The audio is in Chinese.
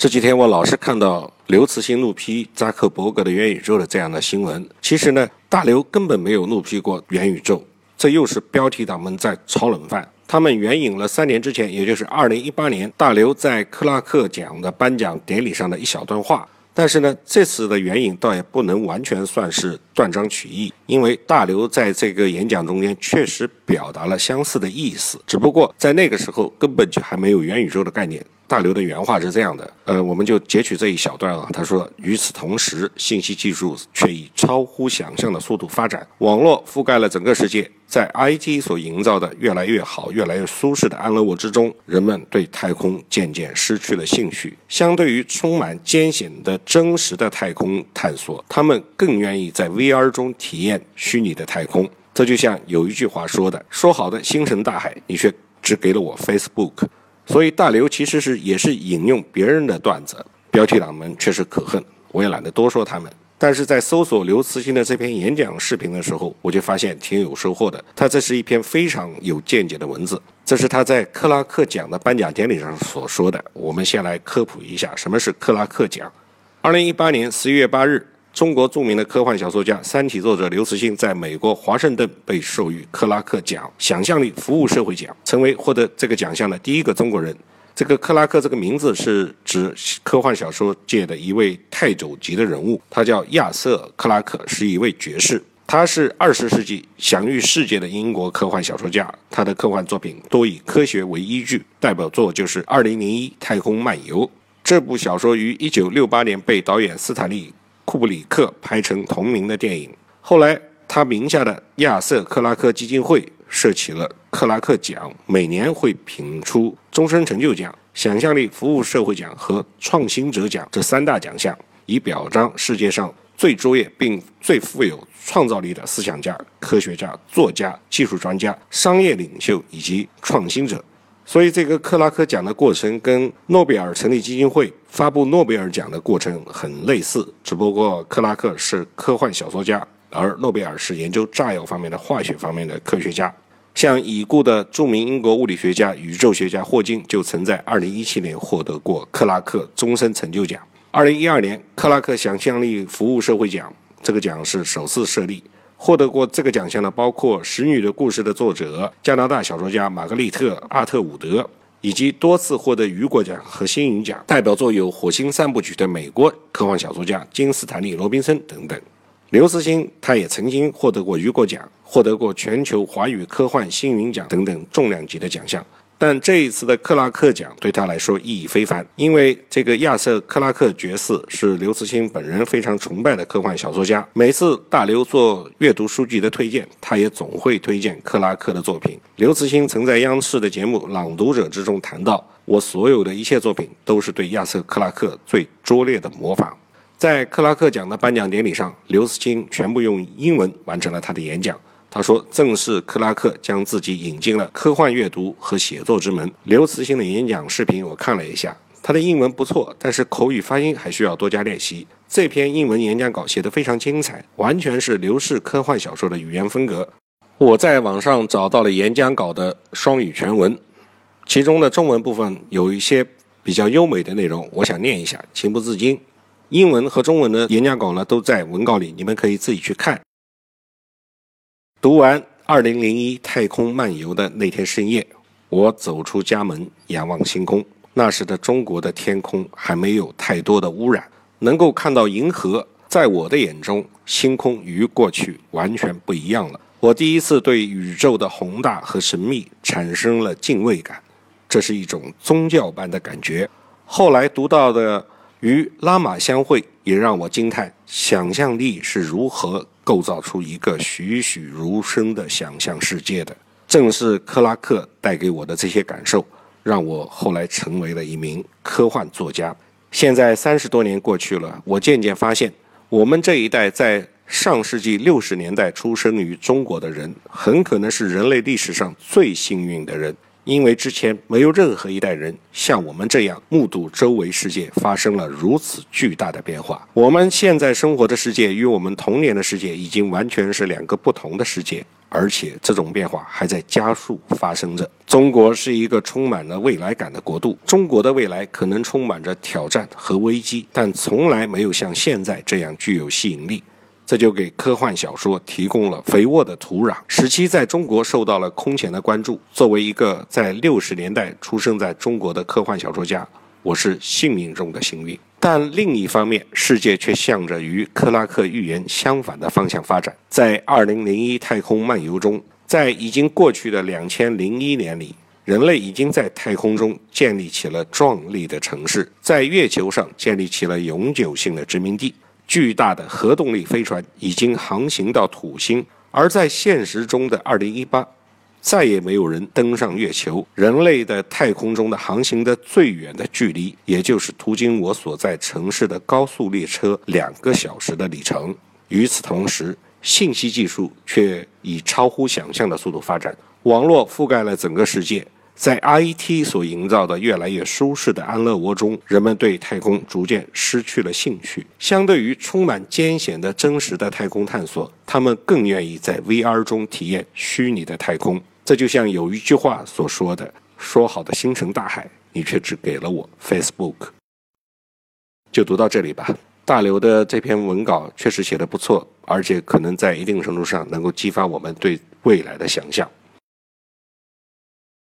这几天我老是看到刘慈欣怒批扎克伯格的元宇宙的这样的新闻。其实呢，大刘根本没有怒批过元宇宙，这又是标题党们在炒冷饭。他们援引了三年之前，也就是二零一八年，大刘在克拉克奖的颁奖典礼上的一小段话。但是呢，这次的援引倒也不能完全算是断章取义，因为大刘在这个演讲中间确实表达了相似的意思，只不过在那个时候根本就还没有元宇宙的概念。大刘的原话是这样的，呃，我们就截取这一小段啊。他说：“与此同时，信息技术却以超乎想象的速度发展，网络覆盖了整个世界。在 IT 所营造的越来越好、越来越舒适的安乐窝之中，人们对太空渐渐失去了兴趣。相对于充满艰险的真实的太空探索，他们更愿意在 VR 中体验虚拟的太空。这就像有一句话说的：说好的星辰大海，你却只给了我 Facebook。”所以大刘其实是也是引用别人的段子，标题党们确实可恨，我也懒得多说他们。但是在搜索刘慈欣的这篇演讲视频的时候，我就发现挺有收获的。他这是一篇非常有见解的文字，这是他在克拉克奖的颁奖典礼上所说的。我们先来科普一下什么是克拉克奖。二零一八年十一月八日。中国著名的科幻小说家、《三体》作者刘慈欣在美国华盛顿被授予克拉克奖——想象力服务社会奖，成为获得这个奖项的第一个中国人。这个克拉克这个名字是指科幻小说界的一位太肘级的人物，他叫亚瑟·克拉克，是一位爵士。他是二十世纪享誉世界的英国科幻小说家，他的科幻作品多以科学为依据，代表作就是《二零零一太空漫游》这部小说，于一九六八年被导演斯坦利。布里克拍成同名的电影，后来他名下的亚瑟克拉克基金会设起了克拉克奖，每年会评出终身成就奖、想象力服务社会奖和创新者奖这三大奖项，以表彰世界上最卓越并最富有创造力的思想家、科学家、作家、技术专家、商业领袖以及创新者。所以，这个克拉克奖的过程跟诺贝尔成立基金会发布诺贝尔奖的过程很类似，只不过克拉克是科幻小说家，而诺贝尔是研究炸药方面的化学方面的科学家。像已故的著名英国物理学家、宇宙学家霍金，就曾在2017年获得过克拉克终身成就奖。2012年，克拉克想象力服务社会奖这个奖是首次设立。获得过这个奖项的包括《使女的故事》的作者、加拿大小说家玛格丽特·阿特伍德，以及多次获得雨果奖和星云奖，代表作有《火星三部曲》的美国科幻小说家金斯坦利·罗宾森等等。刘慈欣他也曾经获得过雨果奖，获得过全球华语科幻星云奖等等重量级的奖项。但这一次的克拉克奖对他来说意义非凡，因为这个亚瑟·克拉克爵士是刘慈欣本人非常崇拜的科幻小说家。每次大刘做阅读书籍的推荐，他也总会推荐克拉克的作品。刘慈欣曾在央视的节目《朗读者》之中谈到：“我所有的一切作品都是对亚瑟·克拉克最拙劣的模仿。”在克拉克奖的颁奖典礼上，刘慈欣全部用英文完成了他的演讲。他说：“正是克拉克将自己引进了科幻阅读和写作之门。”刘慈欣的演讲视频我看了一下，他的英文不错，但是口语发音还需要多加练习。这篇英文演讲稿写得非常精彩，完全是刘氏科幻小说的语言风格。我在网上找到了演讲稿的双语全文，其中的中文部分有一些比较优美的内容，我想念一下，情不自禁。英文和中文的演讲稿呢，都在文稿里，你们可以自己去看。读完《二零零一太空漫游》的那天深夜，我走出家门，仰望星空。那时的中国的天空还没有太多的污染，能够看到银河。在我的眼中，星空与过去完全不一样了。我第一次对宇宙的宏大和神秘产生了敬畏感，这是一种宗教般的感觉。后来读到的与拉玛相会，也让我惊叹：想象力是如何。构造出一个栩栩如生的想象世界的，正是克拉克带给我的这些感受，让我后来成为了一名科幻作家。现在三十多年过去了，我渐渐发现，我们这一代在上世纪六十年代出生于中国的人，很可能是人类历史上最幸运的人，因为之前没有任何一代人像我们这样目睹周围世界发生了如此巨大的变化。我们现在生活的世界与我们童年的世界已经完全是两个不同的世界，而且这种变化还在加速发生着。中国是一个充满了未来感的国度，中国的未来可能充满着挑战和危机，但从来没有像现在这样具有吸引力。这就给科幻小说提供了肥沃的土壤，使其在中国受到了空前的关注。作为一个在六十年代出生在中国的科幻小说家，我是幸运中的幸运。但另一方面，世界却向着与克拉克预言相反的方向发展。在二零零一太空漫游中，在已经过去的两千零一年里，人类已经在太空中建立起了壮丽的城市，在月球上建立起了永久性的殖民地。巨大的核动力飞船已经航行到土星，而在现实中的2018，再也没有人登上月球。人类的太空中的航行的最远的距离，也就是途经我所在城市的高速列车两个小时的里程。与此同时，信息技术却以超乎想象的速度发展，网络覆盖了整个世界。在 IT 所营造的越来越舒适的安乐窝中，人们对太空逐渐失去了兴趣。相对于充满艰险的真实的太空探索，他们更愿意在 VR 中体验虚拟的太空。这就像有一句话所说的：“说好的星辰大海，你却只给了我 Facebook。”就读到这里吧。大刘的这篇文稿确实写得不错，而且可能在一定程度上能够激发我们对未来的想象。